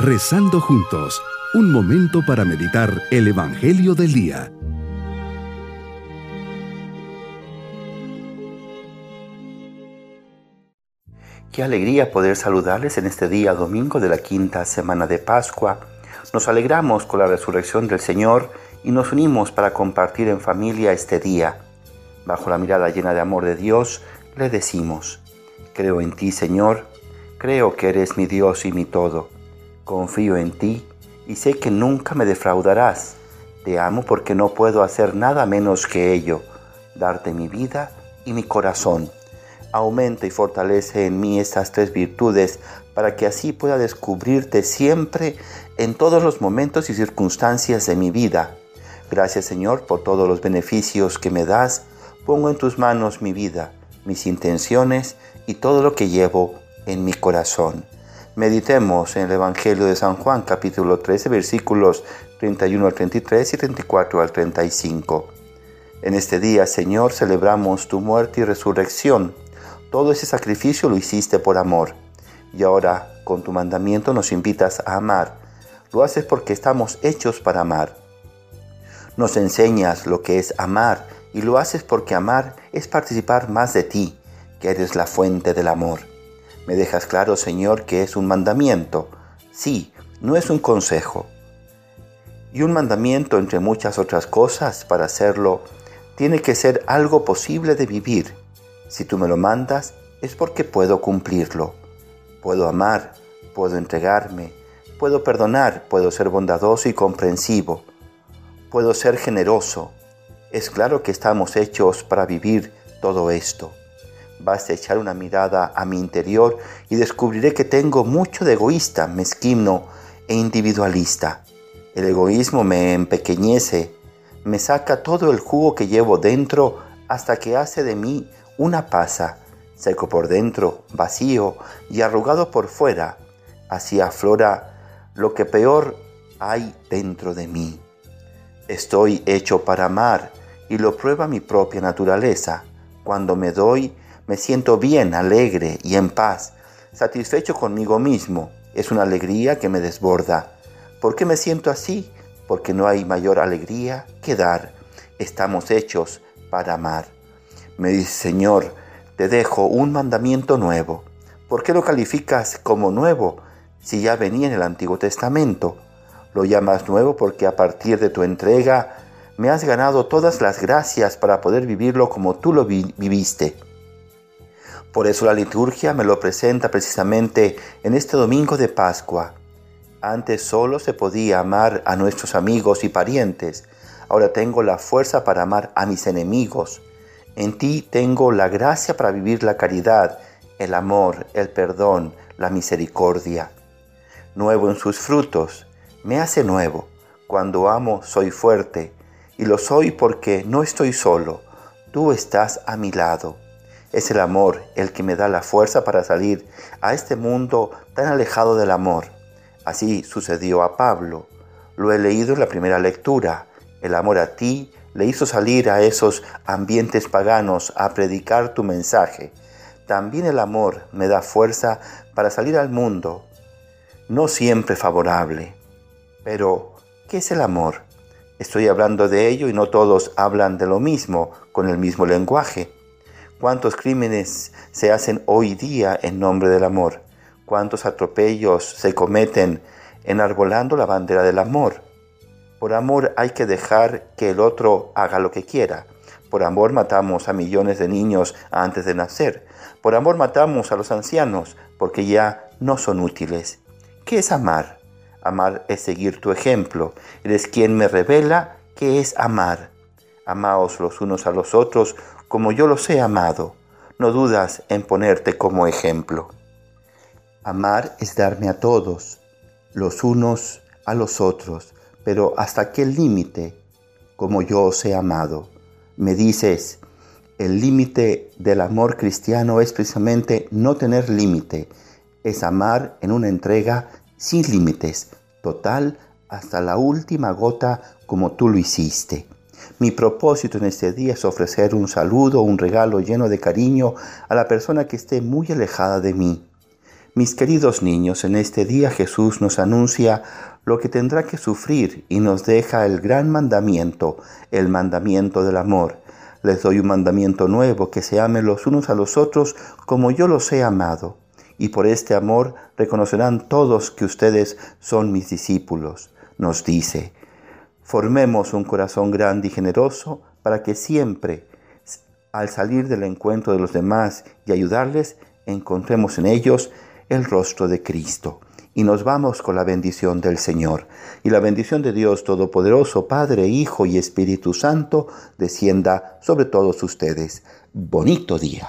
Rezando juntos, un momento para meditar el Evangelio del Día. Qué alegría poder saludarles en este día domingo de la quinta semana de Pascua. Nos alegramos con la resurrección del Señor y nos unimos para compartir en familia este día. Bajo la mirada llena de amor de Dios, le decimos, Creo en ti, Señor, creo que eres mi Dios y mi todo. Confío en ti y sé que nunca me defraudarás. Te amo porque no puedo hacer nada menos que ello, darte mi vida y mi corazón. Aumenta y fortalece en mí estas tres virtudes para que así pueda descubrirte siempre en todos los momentos y circunstancias de mi vida. Gracias Señor por todos los beneficios que me das. Pongo en tus manos mi vida mis intenciones y todo lo que llevo en mi corazón. Meditemos en el Evangelio de San Juan capítulo 13 versículos 31 al 33 y 34 al 35. En este día, Señor, celebramos tu muerte y resurrección. Todo ese sacrificio lo hiciste por amor. Y ahora, con tu mandamiento, nos invitas a amar. Lo haces porque estamos hechos para amar. Nos enseñas lo que es amar y lo haces porque amar es participar más de ti, que eres la fuente del amor. Me dejas claro, Señor, que es un mandamiento. Sí, no es un consejo. Y un mandamiento, entre muchas otras cosas, para hacerlo, tiene que ser algo posible de vivir. Si tú me lo mandas, es porque puedo cumplirlo. Puedo amar, puedo entregarme, puedo perdonar, puedo ser bondadoso y comprensivo, puedo ser generoso, es claro que estamos hechos para vivir todo esto. Basta echar una mirada a mi interior y descubriré que tengo mucho de egoísta, mezquino e individualista. El egoísmo me empequeñece, me saca todo el jugo que llevo dentro hasta que hace de mí una pasa, seco por dentro, vacío y arrugado por fuera. Así aflora lo que peor hay dentro de mí. Estoy hecho para amar y lo prueba mi propia naturaleza. Cuando me doy, me siento bien, alegre y en paz, satisfecho conmigo mismo. Es una alegría que me desborda. ¿Por qué me siento así? Porque no hay mayor alegría que dar. Estamos hechos para amar. Me dice, Señor, te dejo un mandamiento nuevo. ¿Por qué lo calificas como nuevo si ya venía en el Antiguo Testamento? Lo llamas nuevo porque a partir de tu entrega me has ganado todas las gracias para poder vivirlo como tú lo viviste. Por eso la liturgia me lo presenta precisamente en este domingo de Pascua. Antes solo se podía amar a nuestros amigos y parientes, ahora tengo la fuerza para amar a mis enemigos. En ti tengo la gracia para vivir la caridad, el amor, el perdón, la misericordia. Nuevo en sus frutos, me hace nuevo. Cuando amo soy fuerte, y lo soy porque no estoy solo, tú estás a mi lado. Es el amor el que me da la fuerza para salir a este mundo tan alejado del amor. Así sucedió a Pablo. Lo he leído en la primera lectura. El amor a ti le hizo salir a esos ambientes paganos a predicar tu mensaje. También el amor me da fuerza para salir al mundo, no siempre favorable. Pero, ¿qué es el amor? Estoy hablando de ello y no todos hablan de lo mismo, con el mismo lenguaje. ¿Cuántos crímenes se hacen hoy día en nombre del amor? ¿Cuántos atropellos se cometen enarbolando la bandera del amor? Por amor hay que dejar que el otro haga lo que quiera. Por amor matamos a millones de niños antes de nacer. Por amor matamos a los ancianos porque ya no son útiles. ¿Qué es amar? Amar es seguir tu ejemplo. Eres quien me revela qué es amar. Amaos los unos a los otros como yo los he amado. No dudas en ponerte como ejemplo. Amar es darme a todos, los unos a los otros, pero hasta qué límite, como yo os he amado. Me dices, el límite del amor cristiano es precisamente no tener límite, es amar en una entrega sin límites, total hasta la última gota como tú lo hiciste. Mi propósito en este día es ofrecer un saludo, un regalo lleno de cariño a la persona que esté muy alejada de mí. Mis queridos niños, en este día Jesús nos anuncia lo que tendrá que sufrir y nos deja el gran mandamiento, el mandamiento del amor. Les doy un mandamiento nuevo, que se amen los unos a los otros como yo los he amado. Y por este amor reconocerán todos que ustedes son mis discípulos, nos dice. Formemos un corazón grande y generoso para que siempre, al salir del encuentro de los demás y ayudarles, encontremos en ellos el rostro de Cristo. Y nos vamos con la bendición del Señor. Y la bendición de Dios Todopoderoso, Padre, Hijo y Espíritu Santo, descienda sobre todos ustedes. Bonito día.